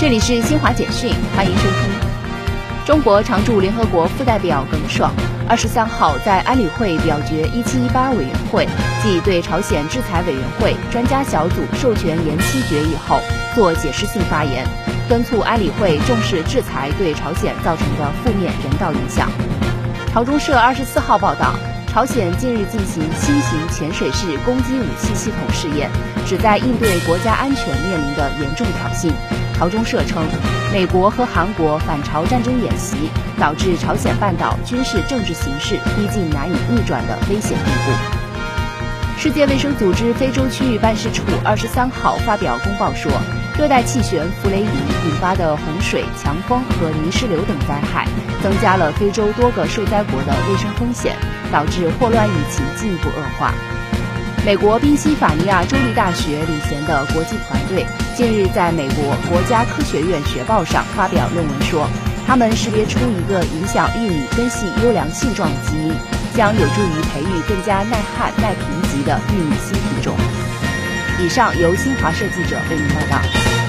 这里是新华简讯，欢迎收听。中国常驻联合国副代表耿爽二十三号在安理会表决一七一八委员会即对朝鲜制裁委员会专家小组授权延期决议后做解释性发言，敦促安理会重视制裁对朝鲜造成的负面人道影响。朝中社二十四号报道。朝鲜近日进行新型潜水式攻击武器系统试验，旨在应对国家安全面临的严重挑衅。朝中社称，美国和韩国反朝战争演习导致朝鲜半岛军事政治形势逼近难以逆转的危险地步。世界卫生组织非洲区域办事处二十三号发表公报说。热带气旋弗雷迪引发的洪水、强风和泥石流等灾害，增加了非洲多个受灾国的卫生风险，导致霍乱疫情进一步恶化。美国宾夕法尼亚州立大学领衔的国际团队近日在美国国家科学院学报上发表论文说，他们识别出一个影响玉米根系优良性状的基因，将有助于培育更加耐旱、耐贫瘠的玉米新品种。以上由新华社记者为您报道。